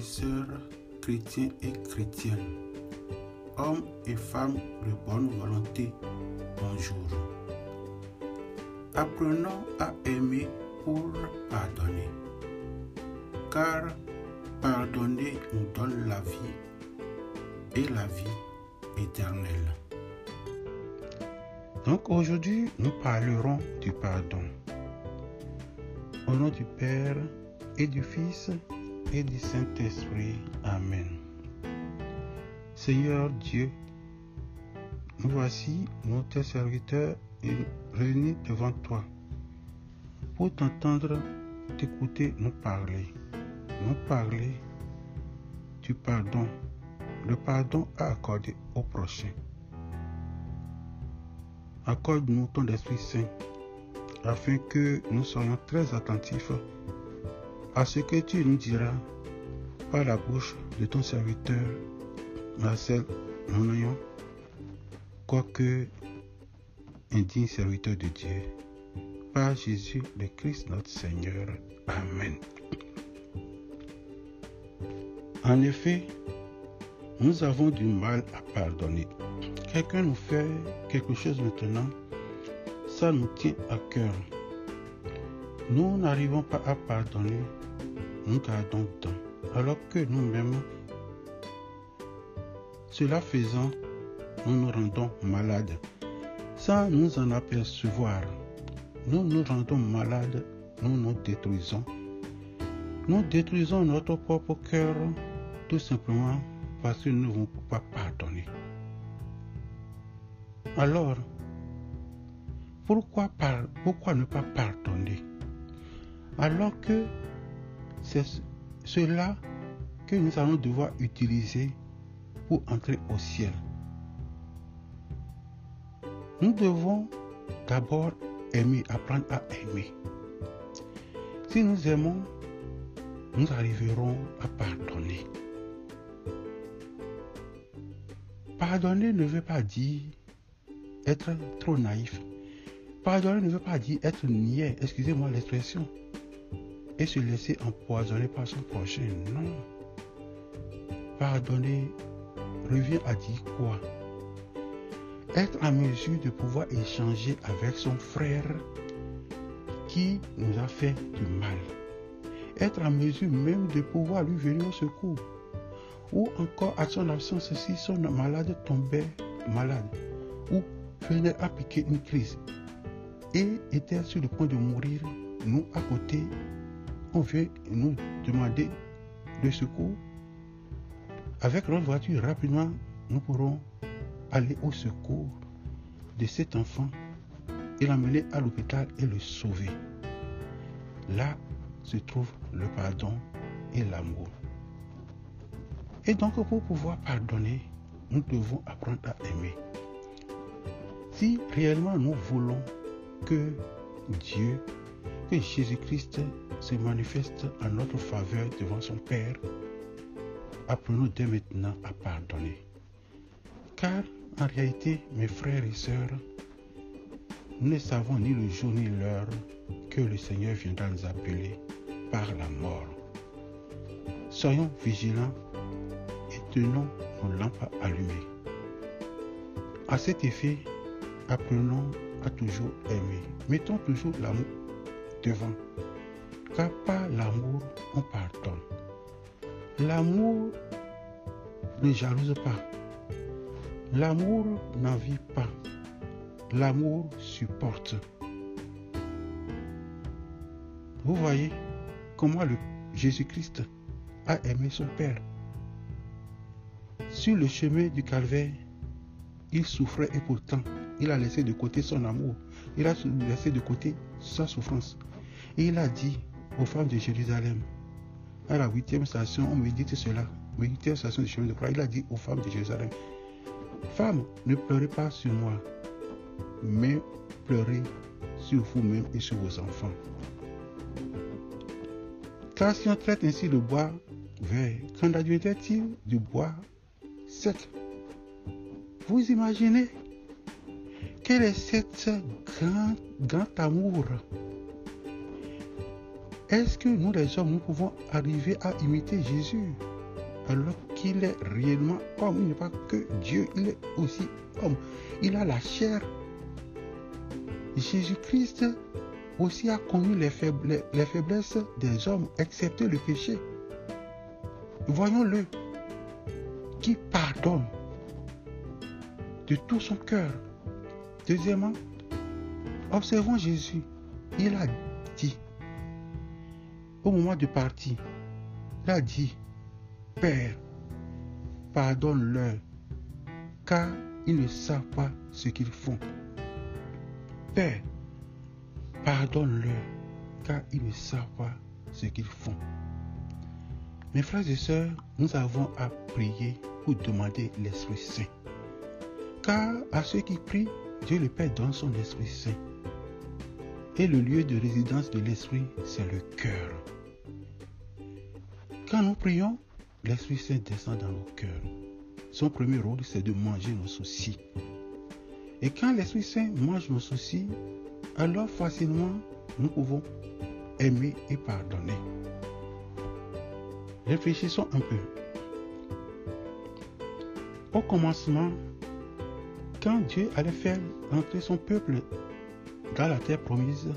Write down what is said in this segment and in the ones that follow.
sœurs, chrétiens et chrétiennes, hommes et femmes de bonne volonté, bonjour. Apprenons à aimer pour pardonner, car pardonner nous donne la vie et la vie éternelle. Donc aujourd'hui, nous parlerons du pardon. Au nom du Père et du Fils et du Saint-Esprit. Amen. Seigneur Dieu, nous voici, nous tes serviteurs, réunis devant toi pour t'entendre, t'écouter, nous parler. Nous parler du pardon, le pardon à accorder au prochain. Accorde-nous ton Esprit Saint afin que nous soyons très attentifs à ce que tu nous diras par la bouche de ton serviteur Marcel ayons, quoique indigne serviteur de Dieu, par Jésus le Christ notre Seigneur. Amen. En effet, nous avons du mal à pardonner. Quelqu'un nous fait quelque chose maintenant, ça nous tient à cœur. Nous n'arrivons pas à pardonner, nous gardons alors que nous-mêmes, cela faisant, nous nous rendons malades, sans nous en apercevoir. Nous nous rendons malades, nous nous détruisons. Nous détruisons notre propre cœur tout simplement parce que nous ne voulons pas pardonner. Alors, pourquoi, pourquoi ne pas pardonner? Alors que c'est cela que nous allons devoir utiliser pour entrer au ciel. Nous devons d'abord aimer, apprendre à aimer. Si nous aimons, nous arriverons à pardonner. Pardonner ne veut pas dire être trop naïf. Pardonner ne veut pas dire être niais, excusez-moi l'expression, et se laisser empoisonner par son prochain. Non. Pardonner revient à dire quoi? Être en mesure de pouvoir échanger avec son frère qui nous a fait du mal. Être en mesure même de pouvoir lui venir au secours. Ou encore à son absence si son malade tombait malade. Ou venait à piquer une crise et était sur le point de mourir, nous à côté, veut nous demander le secours. Avec notre voiture, rapidement, nous pourrons aller au secours de cet enfant et l'amener à l'hôpital et le sauver. Là se trouve le pardon et l'amour. Et donc pour pouvoir pardonner, nous devons apprendre à aimer. Si réellement nous voulons que Dieu, que Jésus-Christ se manifeste en notre faveur devant son Père, apprenons dès maintenant à pardonner. Car en réalité, mes frères et sœurs, nous ne savons ni le jour ni l'heure que le Seigneur viendra nous appeler par la mort. Soyons vigilants et tenons nos lampes allumées. À cet effet, apprenons à toujours aimer. Mettons toujours l'amour devant. Car par l'amour, on pardonne. L'amour ne jalouse pas. L'amour n'envie pas. L'amour supporte. Vous voyez comment le Jésus-Christ a aimé son Père. Sur le chemin du calvaire, il souffrait et pourtant, il a laissé de côté son amour. Il a laissé de côté sa souffrance. Et il a dit aux femmes de Jérusalem, à la huitième station, on médite cela, huitième station du chemin de croix, il a dit aux femmes de Jérusalem, Femmes, ne pleurez pas sur moi, mais pleurez sur vous-même et sur vos enfants. Car si on traite ainsi le bois vert, qu'en adviendrait-il du bois sec Vous imaginez quel est cet grand, grand amour est-ce que nous les hommes, nous pouvons arriver à imiter Jésus alors qu'il est réellement homme? Il n'est pas que Dieu, il est aussi homme. Il a la chair. Jésus-Christ aussi a connu les, faiblesses des hommes, excepté le péché. Voyons-le, qui pardonne de tout son cœur? Deuxièmement, observons Jésus. Il a au moment de partir, il a dit, Père, pardonne-leur, car ils ne savent pas ce qu'ils font. Père, pardonne-leur, car ils ne savent pas ce qu'ils font. Mes frères et sœurs, nous avons à prier pour demander l'Esprit Saint. Car à ceux qui prient, Dieu le Père donne son Esprit Saint. Et le lieu de résidence de l'Esprit, c'est le cœur. Quand nous prions, l'Esprit Saint descend dans nos cœurs. Son premier rôle, c'est de manger nos soucis. Et quand l'Esprit Saint mange nos soucis, alors facilement, nous pouvons aimer et pardonner. Réfléchissons un peu. Au commencement, quand Dieu allait faire entrer son peuple dans la terre promise,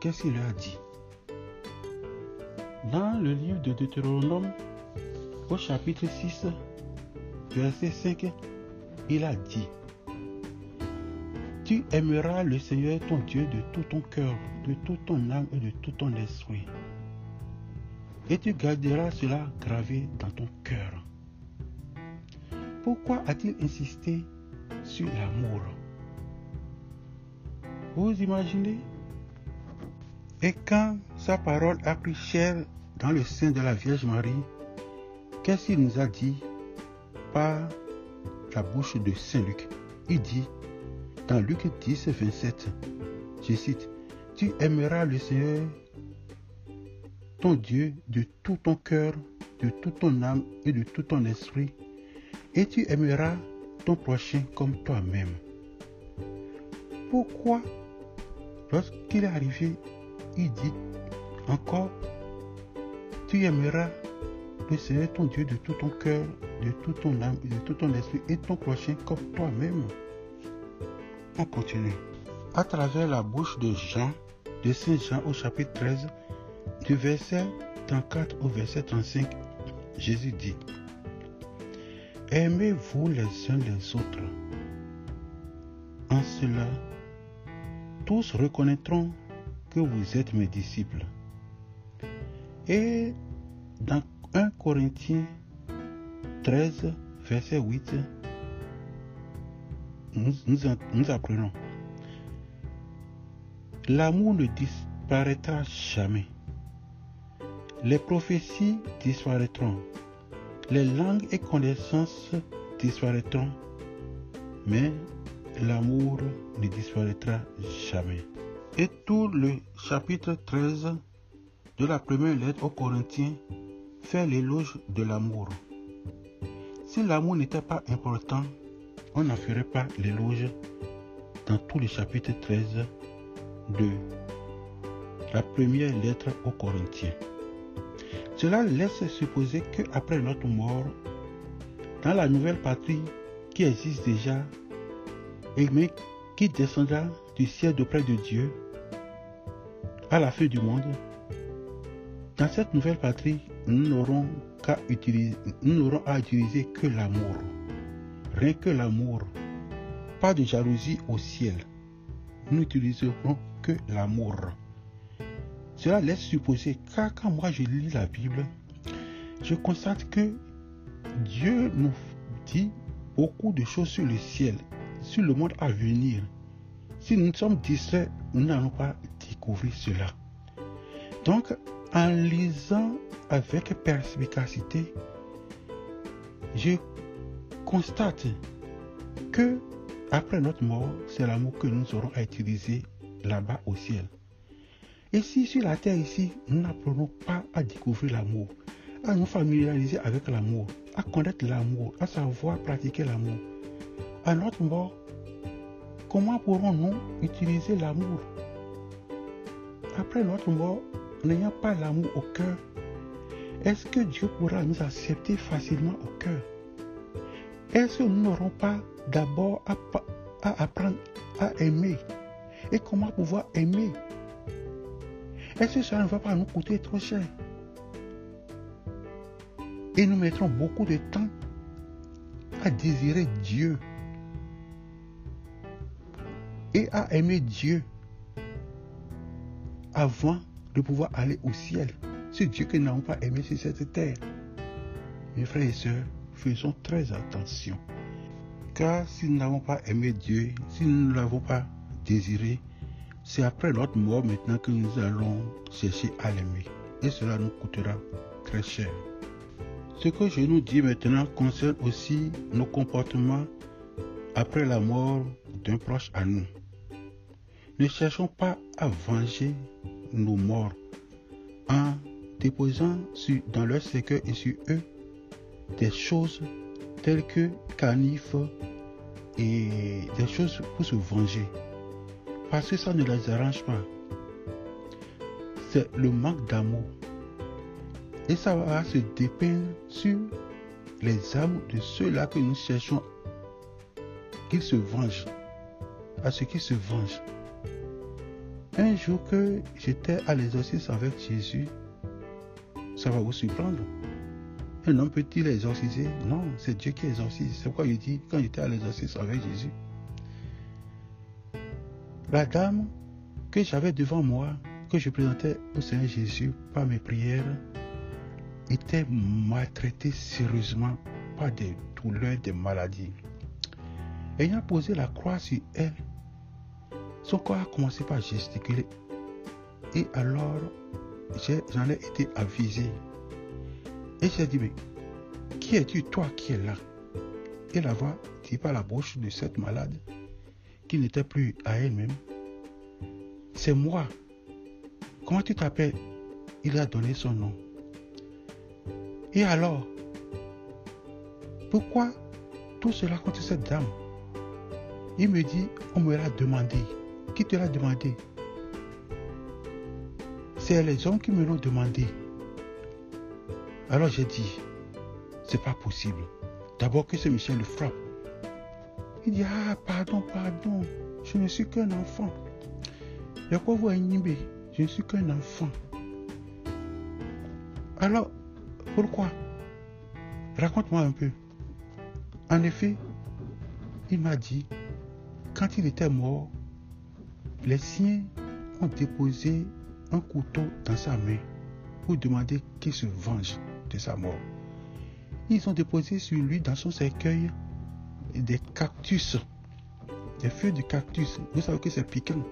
qu'est-ce qu'il a dit? Dans le livre de Deutéronome, au chapitre 6, verset 5, il a dit Tu aimeras le Seigneur ton Dieu de tout ton cœur, de toute ton âme et de tout ton esprit. Et tu garderas cela gravé dans ton cœur. Pourquoi a-t-il insisté sur l'amour? Vous imaginez Et quand sa parole a pris chair dans le sein de la Vierge Marie, qu'est-ce qu'il nous a dit par la bouche de Saint Luc? Il dit dans Luc 10, 27, je cite, Tu aimeras le Seigneur ton Dieu de tout ton cœur, de toute ton âme et de tout ton esprit, et tu aimeras ton prochain comme toi-même. Pourquoi, lorsqu'il est arrivé, il dit encore, tu aimeras le Seigneur ton Dieu de tout ton cœur, de toute ton âme de tout ton esprit, et ton prochain comme toi-même. On continue. À travers la bouche de Jean, de Saint Jean au chapitre 13, du verset 34 au verset 35, Jésus dit, Aimez-vous les uns les autres. En cela, tous reconnaîtront que vous êtes mes disciples. Et dans 1 Corinthiens 13, verset 8, nous, nous apprenons, l'amour ne disparaîtra jamais. Les prophéties disparaîtront, les langues et connaissances disparaîtront, mais l'amour ne disparaîtra jamais. Et tout le chapitre 13 de la première lettre aux Corinthiens fait l'éloge de l'amour. Si l'amour n'était pas important, on n'en ferait pas l'éloge dans tout le chapitre 13 de la première lettre aux Corinthiens. Cela laisse supposer qu'après notre mort, dans la nouvelle patrie qui existe déjà, et qui descendra du ciel d'auprès de Dieu, à la fin du monde, dans cette nouvelle patrie, nous n'aurons qu'à utiliser, nous n'aurons à utiliser que l'amour. Rien que l'amour. Pas de jalousie au ciel. Nous n'utiliserons que l'amour. Cela laisse supposer, car quand moi je lis la Bible, je constate que Dieu nous dit beaucoup de choses sur le ciel, sur le monde à venir. Si nous sommes distraits, nous n'allons pas découvrir cela. Donc, en lisant avec perspicacité, je constate que après notre mort, c'est l'amour que nous aurons à utiliser là-bas au ciel. Et si sur la terre ici, nous n'apprenons pas à découvrir l'amour, à nous familiariser avec l'amour, à connaître l'amour, à savoir pratiquer l'amour, à notre mort, comment pourrons-nous utiliser l'amour? Après notre mort, n'ayant pas l'amour au cœur, est-ce que Dieu pourra nous accepter facilement au cœur? Est-ce que nous n'aurons pas d'abord à, à apprendre à aimer? Et comment pouvoir aimer? Est-ce que ça ne va pas nous coûter trop cher? Et nous mettrons beaucoup de temps à désirer Dieu et à aimer Dieu avant de pouvoir aller au ciel. C'est Dieu que nous n'avons pas aimé sur cette terre. Mes frères et sœurs, faisons très attention. Car si nous n'avons pas aimé Dieu, si nous ne l'avons pas désiré, c'est après notre mort maintenant que nous allons chercher à l'aimer. Et cela nous coûtera très cher. Ce que je nous dis maintenant concerne aussi nos comportements après la mort d'un proche à nous. Ne cherchons pas à venger nos morts en déposant dans leur cercueil et sur eux des choses telles que canifs et des choses pour se venger. Parce que ça ne les arrange pas. C'est le manque d'amour. Et ça va se dépeindre sur les âmes de ceux-là que nous cherchons qu'ils se vengent. À ceux qui se vengent. Un jour que j'étais à l'exorcisme avec Jésus, ça va vous surprendre. Un homme peut-il exorciser? Non, c'est Dieu qui exorcise. C'est pourquoi il dit, quand j'étais à l'exorcisme avec Jésus, la dame que j'avais devant moi, que je présentais au Seigneur Jésus par mes prières, était maltraitée sérieusement par des douleurs, des maladies. Ayant posé la croix sur elle, son corps a commencé par gesticuler. Et alors, j'en ai, été avisé. Et j'ai dit, mais qui es-tu, toi qui es là? Et la voix dit par la bouche de cette malade, qui n'était plus à elle-même, c'est moi. Comment tu t'appelles? Il a donné son nom. Et alors, pourquoi tout cela contre cette dame? Il me dit, on me l'a demandé. Qui te l'a demandé C'est les hommes qui me l'ont demandé. Alors j'ai dit, c'est pas possible. D'abord que ce Michel le frappe. Il dit, ah, pardon, pardon, je ne suis qu'un enfant. Quoi vous Je ne suis qu'un enfant. Alors, pourquoi? Raconte-moi un peu. En effet, il m'a dit, quand il était mort, les siens ont déposé un couteau dans sa main pour demander qu'il se venge de sa mort. Ils ont déposé sur lui dans son cercueil des cactus, des feuilles de cactus. Vous savez que c'est piquant.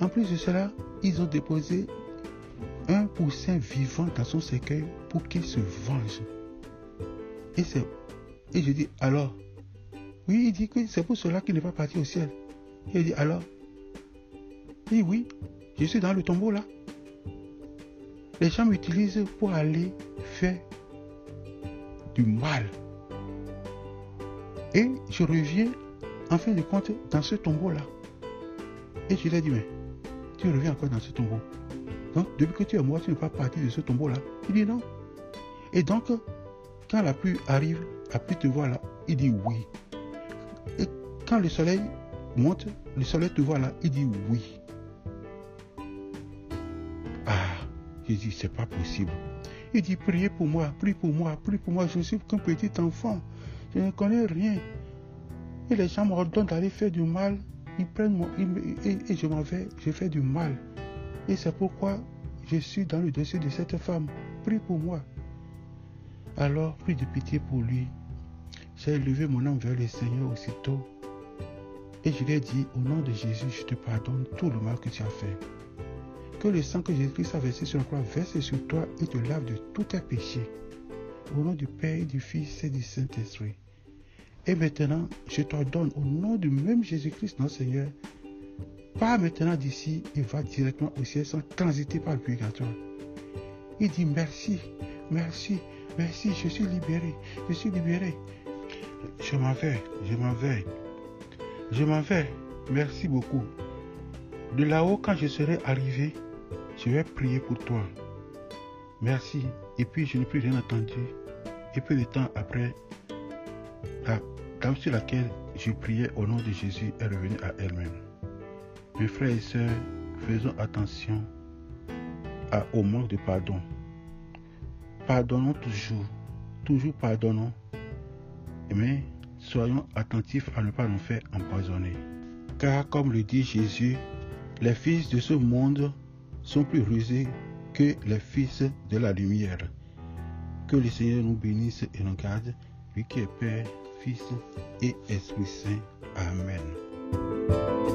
En plus de cela, ils ont déposé un poussin vivant dans son cercueil pour qu'il se venge. Et, je dis, alors, oui, il dit que c'est pour cela qu'il n'est pas parti au ciel. Il dit, alors, oui, je suis dans le tombeau là. Les gens m'utilisent pour aller faire du mal. Et je reviens, en fin de compte, dans ce tombeau-là. Et je lui ai dit, mais tu reviens encore dans ce tombeau. Donc, depuis que tu es mort, tu n'es pas parti de ce tombeau-là. Il dit non. Et donc, quand la pluie arrive, la pluie te voit là, il dit oui. Et quand le soleil monte, le soleil te voit là, il dit oui. Il dit, c'est pas possible. Il dit, priez pour moi, prie pour moi, prie pour moi. Je suis qu'un petit enfant. Je ne connais rien. Et les gens m'ordonnent d'aller faire du mal. Ils prennent mon, et, je m'en vais, je fais du mal. Et c'est pourquoi je suis dans le dossier de cette femme. Prie pour moi. Alors, prie de pitié pour lui. J'ai élevé mon âme vers le Seigneur aussitôt. Et je lui ai dit, au nom de Jésus, je te pardonne tout le mal que tu as fait que le sang que Jésus-Christ a versé sur la croix verse sur toi et te lave de tous tes péchés. Au nom du Père, du Fils et du Saint-Esprit. Et maintenant, je t'ordonne au nom du même Jésus-Christ, notre Seigneur, pas maintenant d'ici et va directement au ciel sans transiter par le purgatoire. Il dit merci, merci, merci, je suis libéré, je suis libéré. Je m'en vais, je m'en vais, je m'en vais. Merci beaucoup. De là-haut, quand je serai arrivé, je vais prier pour toi. Merci. Et puis je n'ai plus rien entendu. Et peu de temps après, la dame sur laquelle je priais au nom de Jésus est revenue à elle-même. Mes frères et sœurs, faisons attention à, au manque de pardon. Pardonnons toujours, toujours pardonnons, mais soyons attentifs à ne pas nous faire empoisonner. Car comme le dit Jésus, les fils de ce monde sont plus rusés que les fils de la lumière. Que le Seigneur nous bénisse et nous garde, lui qui est Père, Fils et Esprit Saint. Amen.